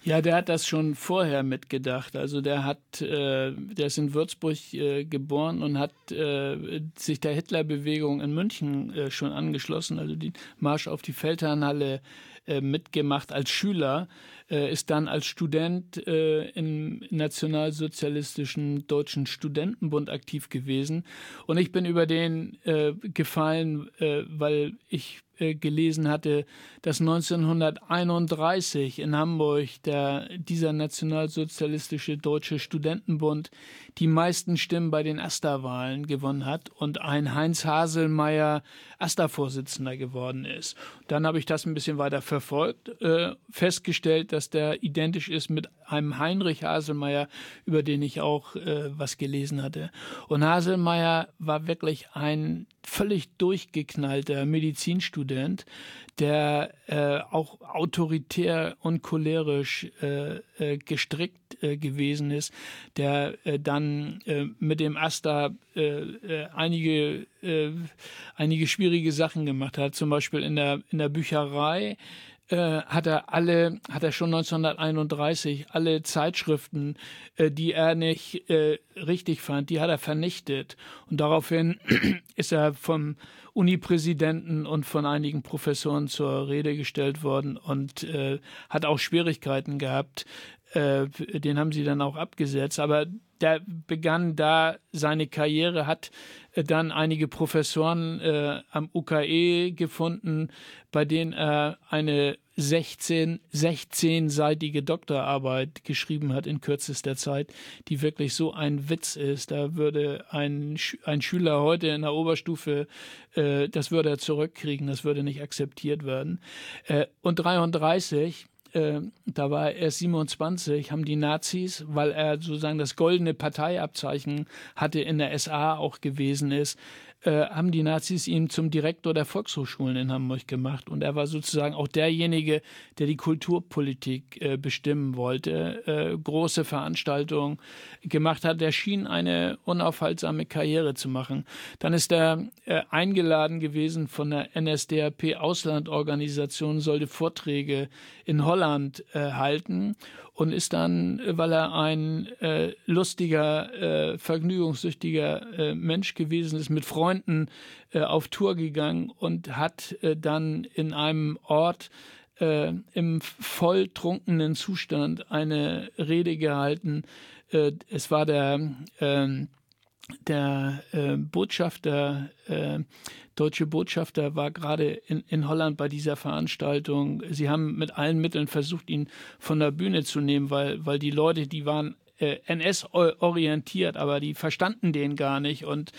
Speaker 4: Ja, der hat das schon vorher mitgedacht. Also der hat, äh, der ist in Würzburg äh, geboren und hat äh, sich der Hitlerbewegung in München äh, schon angeschlossen, also die Marsch auf die Feldherrnhalle äh, mitgemacht als Schüler, äh, ist dann als Student äh, im nationalsozialistischen Deutschen Studentenbund aktiv gewesen. Und ich bin über den äh, gefallen, äh, weil ich gelesen hatte, dass 1931 in Hamburg der, dieser nationalsozialistische Deutsche Studentenbund die meisten Stimmen bei den AStA-Wahlen gewonnen hat und ein Heinz Haselmeier AStA-Vorsitzender geworden ist. Dann habe ich das ein bisschen weiter verfolgt, äh, festgestellt, dass der identisch ist mit einem Heinrich Haselmeier, über den ich auch äh, was gelesen hatte. Und Haselmeier war wirklich ein völlig durchgeknallter Medizinstudent, der äh, auch autoritär und cholerisch äh, äh, gestrickt äh, gewesen ist, der äh, dann äh, mit dem Asta äh, äh, einige, äh, einige schwierige Sachen gemacht hat, zum Beispiel in der, in der Bücherei äh, hat er alle, hat er schon 1931 alle Zeitschriften, die er nicht richtig fand, die hat er vernichtet. Und daraufhin ist er vom Unipräsidenten und von einigen Professoren zur Rede gestellt worden und hat auch Schwierigkeiten gehabt. Äh, den haben sie dann auch abgesetzt. Aber der begann da seine Karriere, hat äh, dann einige Professoren äh, am UKE gefunden, bei denen er eine 16, 16-seitige Doktorarbeit geschrieben hat in kürzester Zeit, die wirklich so ein Witz ist. Da würde ein, ein Schüler heute in der Oberstufe, äh, das würde er zurückkriegen, das würde nicht akzeptiert werden. Äh, und 33 äh, da war er 27, haben die Nazis, weil er sozusagen das goldene Parteiabzeichen hatte in der SA auch gewesen ist, äh, haben die Nazis ihn zum Direktor der Volkshochschulen in Hamburg gemacht. Und er war sozusagen auch derjenige, der die Kulturpolitik äh, bestimmen wollte, äh, große Veranstaltungen gemacht hat. Er schien eine unaufhaltsame Karriere zu machen. Dann ist er äh, eingeladen gewesen von der NSDAP Auslandorganisation, sollte Vorträge in Holland äh, halten und ist dann, weil er ein äh, lustiger, äh, vergnügungssüchtiger äh, Mensch gewesen ist, mit Freunden äh, auf Tour gegangen und hat äh, dann in einem Ort äh, im volltrunkenen Zustand eine Rede gehalten. Äh, es war der äh, der äh, Botschafter, äh, deutsche Botschafter war gerade in, in Holland bei dieser Veranstaltung. Sie haben mit allen Mitteln versucht, ihn von der Bühne zu nehmen, weil, weil die Leute, die waren äh, NS-orientiert, aber die verstanden den gar nicht. Und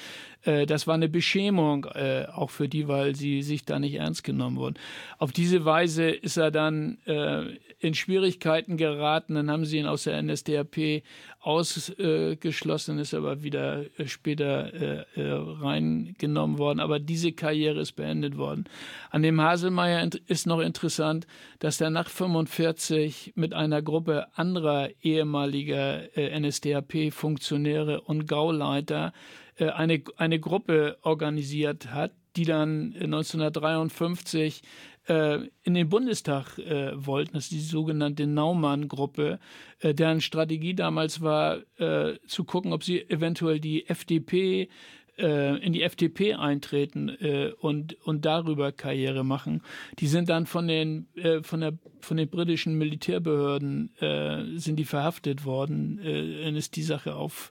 Speaker 4: äh, das war eine Beschämung äh, auch für die, weil sie sich da nicht ernst genommen wurden. Auf diese Weise ist er dann äh, in Schwierigkeiten geraten. Dann haben sie ihn aus der NSDAP ausgeschlossen, ist aber wieder äh, später äh, äh, reingenommen worden. Aber diese Karriere ist beendet worden. An dem Haselmeier ist noch interessant, dass er nach 45 mit einer Gruppe anderer ehemaliger NSDAP-Funktionäre und Gauleiter eine, eine Gruppe organisiert hat, die dann 1953 äh, in den Bundestag äh, wollten. Das ist die sogenannte Naumann-Gruppe, äh, deren Strategie damals war, äh, zu gucken, ob sie eventuell die FDP äh, in die FDP eintreten äh, und, und darüber Karriere machen. Die sind dann von den, äh, von der, von den britischen Militärbehörden äh, sind die verhaftet worden, äh, dann ist die Sache auf,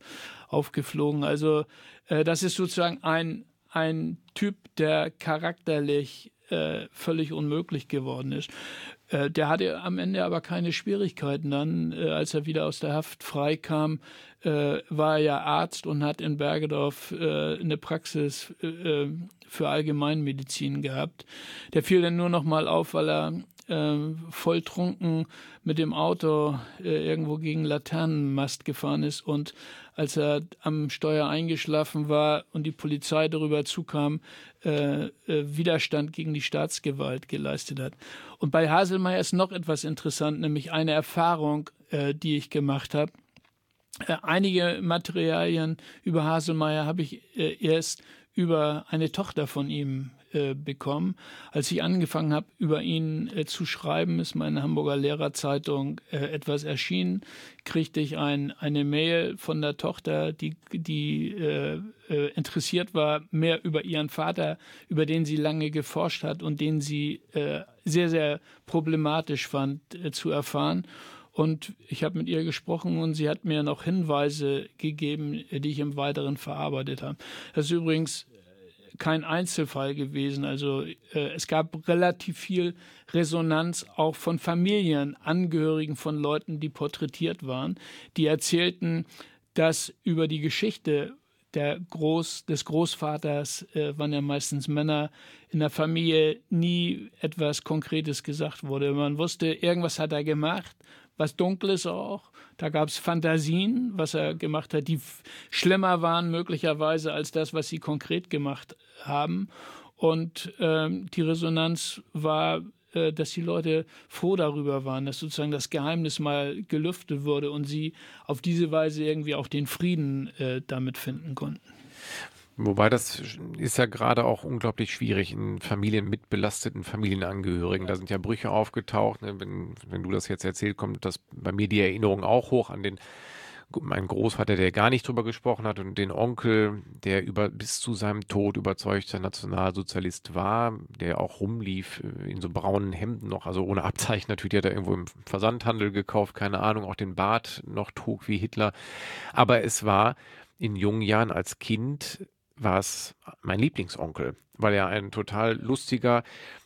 Speaker 4: aufgeflogen. Also äh, das ist sozusagen ein, ein Typ, der charakterlich äh, völlig unmöglich geworden ist. Äh, der hatte am Ende aber keine Schwierigkeiten. Dann, äh, als er wieder aus der Haft freikam, äh, war er ja Arzt und hat in Bergedorf eine Praxis für Allgemeinmedizin gehabt. Der fiel dann nur noch mal auf, weil er äh, volltrunken mit dem Auto äh, irgendwo gegen Laternenmast gefahren ist und als er am Steuer eingeschlafen war und die Polizei darüber zukam, äh, äh, Widerstand gegen die Staatsgewalt geleistet hat. Und bei Haselmeier ist noch etwas interessant, nämlich eine Erfahrung, äh, die ich gemacht habe. Äh, einige Materialien über Haselmeier habe ich äh, erst über eine Tochter von ihm äh, bekommen. Als ich angefangen habe, über ihn äh, zu schreiben, ist meine Hamburger Lehrerzeitung äh, etwas erschienen, kriegte ich ein, eine Mail von der Tochter, die, die äh, äh, interessiert war, mehr über ihren Vater, über den sie lange geforscht hat und den sie äh, sehr, sehr problematisch fand zu erfahren. Und ich habe mit ihr gesprochen und sie hat mir noch Hinweise gegeben, die ich im Weiteren verarbeitet habe. Das ist übrigens kein Einzelfall gewesen. Also äh, es gab relativ viel Resonanz auch von Familien, Angehörigen von Leuten, die porträtiert waren, die erzählten, dass über die Geschichte der Groß, des Großvaters äh, waren ja meistens Männer in der Familie nie etwas Konkretes gesagt wurde. Man wusste, irgendwas hat er gemacht was Dunkles auch. Da gab es Fantasien, was er gemacht hat, die schlimmer waren möglicherweise als das, was sie konkret gemacht haben. Und ähm, die Resonanz war, äh, dass die Leute froh darüber waren, dass sozusagen das Geheimnis mal gelüftet wurde und sie auf diese Weise irgendwie auch den Frieden äh, damit finden konnten.
Speaker 3: Wobei das ist ja gerade auch unglaublich schwierig in Familien mit belasteten Familienangehörigen. Da sind ja Brüche aufgetaucht. Ne? Wenn, wenn du das jetzt erzählst, kommt das bei mir die Erinnerung auch hoch an den mein Großvater, der gar nicht drüber gesprochen hat und den Onkel, der über bis zu seinem Tod überzeugter Nationalsozialist war, der auch rumlief äh, in so braunen Hemden noch, also ohne Abzeichen natürlich, hat er irgendwo im Versandhandel gekauft, keine Ahnung, auch den Bart noch trug wie Hitler. Aber es war in jungen Jahren als Kind war es mein Lieblingsonkel, weil er ein total lustiger,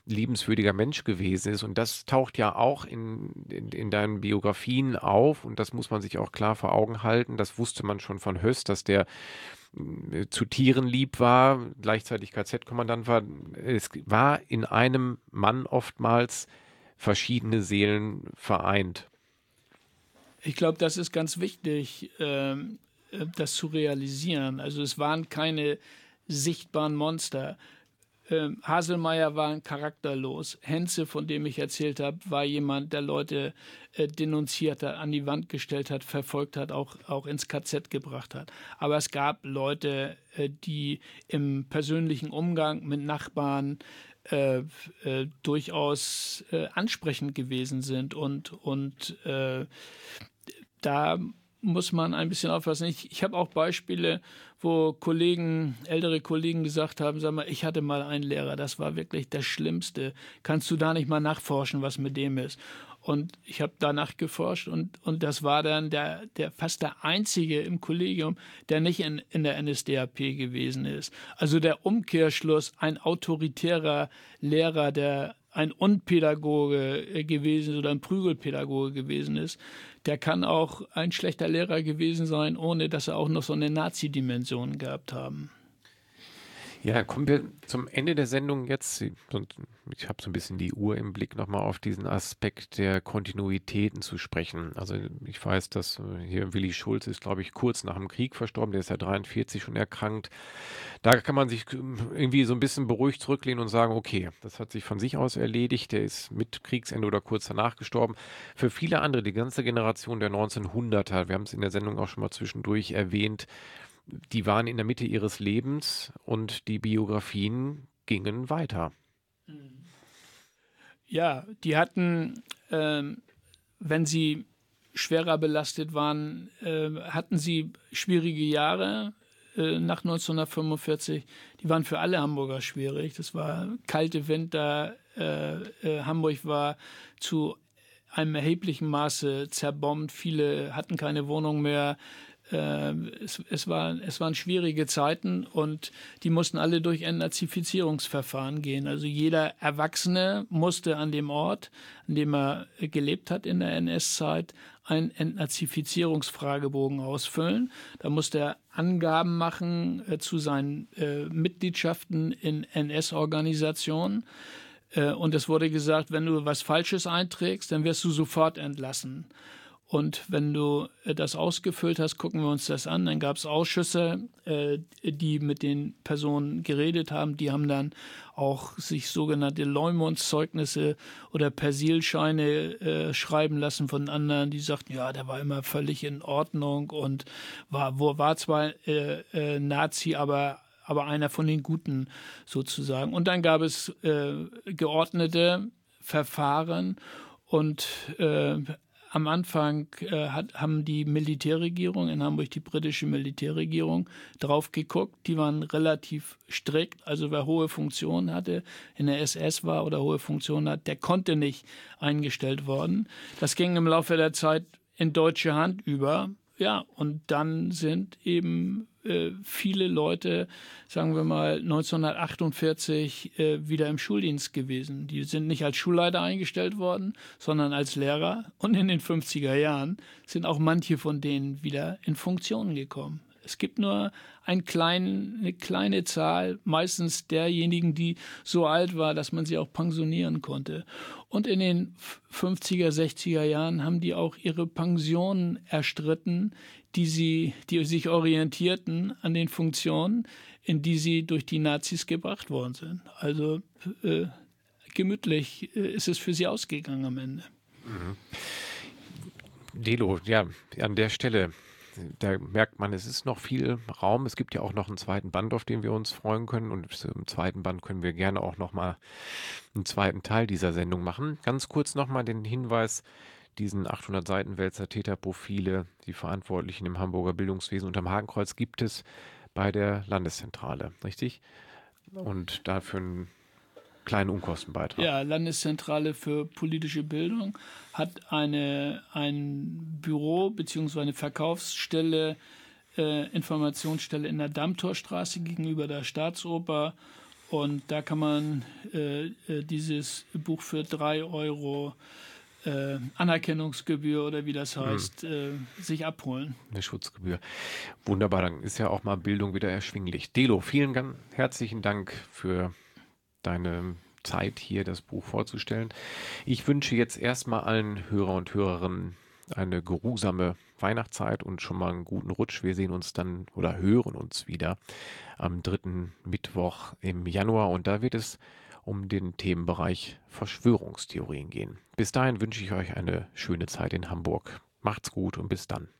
Speaker 3: liebenswürdiger Mensch gewesen ist. Und das taucht ja auch in, in, in, deinen Biografien auf. Und das muss man sich auch klar vor Augen halten. Das wusste man schon von Höst, dass der äh, zu Tieren lieb war, gleichzeitig KZ-Kommandant war. Es war in einem Mann oftmals verschiedene Seelen vereint.
Speaker 4: Ich glaube, das ist ganz wichtig. Ähm äh, das zu realisieren. Also es waren keine sichtbaren Monster. Ähm, Haselmeier war charakterlos. Henze, von dem ich erzählt habe, war jemand, der Leute äh, denunziert hat, an die Wand gestellt hat, verfolgt hat, auch, auch ins KZ gebracht hat. Aber es gab Leute, äh, die im persönlichen Umgang mit Nachbarn äh, äh, durchaus äh, ansprechend gewesen sind und, und da muss man ein bisschen aufpassen. Ich, ich habe auch Beispiele, wo Kollegen, ältere Kollegen gesagt haben, sag mal, ich hatte mal einen Lehrer, das war wirklich das Schlimmste. Kannst du da nicht mal nachforschen, was mit dem ist? Und ich habe danach geforscht und, und das war dann der, der fast der einzige im Kollegium, der nicht in, in der NSDAP gewesen ist. Also der Umkehrschluss, ein autoritärer Lehrer, der ein Unpädagoge gewesen ist oder ein Prügelpädagoge gewesen ist, der kann auch ein schlechter Lehrer gewesen sein, ohne dass er auch noch so eine Nazi-Dimension gehabt haben.
Speaker 3: Ja, kommen wir zum Ende der Sendung jetzt. Ich habe so ein bisschen die Uhr im Blick, nochmal auf diesen Aspekt der Kontinuitäten zu sprechen. Also ich weiß, dass äh, hier Willi Schulz ist, glaube ich, kurz nach dem Krieg verstorben. Der ist ja 43 schon erkrankt. Da kann man sich ähm, irgendwie so ein bisschen beruhigt zurücklehnen und sagen, okay, das hat sich von sich aus erledigt. Der ist mit Kriegsende oder kurz danach gestorben. Für viele andere, die ganze Generation der 1900er, wir haben es in der Sendung auch schon mal zwischendurch erwähnt, die waren in der Mitte ihres Lebens und die Biografien gingen weiter.
Speaker 4: Ja, die hatten, äh, wenn sie schwerer belastet waren, äh, hatten sie schwierige Jahre äh, nach 1945. Die waren für alle Hamburger schwierig. Das war kalte Winter. Äh, äh, Hamburg war zu einem erheblichen Maße zerbombt. Viele hatten keine Wohnung mehr. Äh, es, es, war, es waren schwierige Zeiten und die mussten alle durch ein Nazifizierungsverfahren gehen. Also jeder Erwachsene musste an dem Ort, an dem er gelebt hat in der NS-Zeit, einen Entnazifizierungsfragebogen ausfüllen. Da musste er Angaben machen äh, zu seinen äh, Mitgliedschaften in NS-Organisationen. Äh, und es wurde gesagt, wenn du was Falsches einträgst, dann wirst du sofort entlassen. Und wenn du äh, das ausgefüllt hast, gucken wir uns das an. Dann gab es Ausschüsse, äh, die mit den Personen geredet haben. Die haben dann auch sich sogenannte Leumundszeugnisse oder Persilscheine äh, schreiben lassen von anderen, die sagten, ja, der war immer völlig in Ordnung und war, war zwar äh, Nazi, aber aber einer von den Guten sozusagen. Und dann gab es äh, geordnete Verfahren und äh, am Anfang äh, hat, haben die Militärregierung in Hamburg, die britische Militärregierung, drauf geguckt. Die waren relativ strikt. Also wer hohe Funktionen hatte, in der SS war oder hohe Funktionen hat, der konnte nicht eingestellt worden. Das ging im Laufe der Zeit in deutsche Hand über. Ja, und dann sind eben äh, viele Leute, sagen wir mal, 1948 äh, wieder im Schuldienst gewesen. Die sind nicht als Schulleiter eingestellt worden, sondern als Lehrer. Und in den 50er Jahren sind auch manche von denen wieder in Funktion gekommen. Es gibt nur ein klein, eine kleine Zahl, meistens derjenigen, die so alt war, dass man sie auch pensionieren konnte. Und in den 50er, 60er Jahren haben die auch ihre Pensionen erstritten, die sie, die sich orientierten an den Funktionen, in die sie durch die Nazis gebracht worden sind. Also äh, gemütlich äh, ist es für sie ausgegangen am Ende. Mhm.
Speaker 3: Delo, ja, an der Stelle, da merkt man, es ist noch viel Raum. Es gibt ja auch noch einen zweiten Band, auf den wir uns freuen können. Und im zweiten Band können wir gerne auch noch mal einen zweiten Teil dieser Sendung machen. Ganz kurz noch mal den Hinweis, diesen 800 Seiten Wälzer Täterprofile, die Verantwortlichen im Hamburger Bildungswesen unterm Hakenkreuz gibt es bei der Landeszentrale, richtig? Und dafür einen kleinen Unkostenbeitrag.
Speaker 4: Ja, Landeszentrale für politische Bildung hat eine, ein Büro bzw. eine Verkaufsstelle, äh, Informationsstelle in der Dammtorstraße gegenüber der Staatsoper. Und da kann man äh, äh dieses Buch für drei Euro äh, Anerkennungsgebühr oder wie das hm. heißt, hm. äh, sich abholen.
Speaker 3: Eine Schutzgebühr. Wunderbar, dann ist ja auch mal Bildung wieder erschwinglich. Delo, vielen ganz herzlichen Dank für deine Zeit hier, das Buch vorzustellen. Ich wünsche jetzt erstmal allen Hörer und Hörerinnen eine geruhsame Weihnachtszeit und schon mal einen guten Rutsch. Wir sehen uns dann oder hören uns wieder am dritten Mittwoch im Januar und da wird es um den Themenbereich Verschwörungstheorien gehen. Bis dahin wünsche ich euch eine schöne Zeit in Hamburg. Macht's gut und bis dann.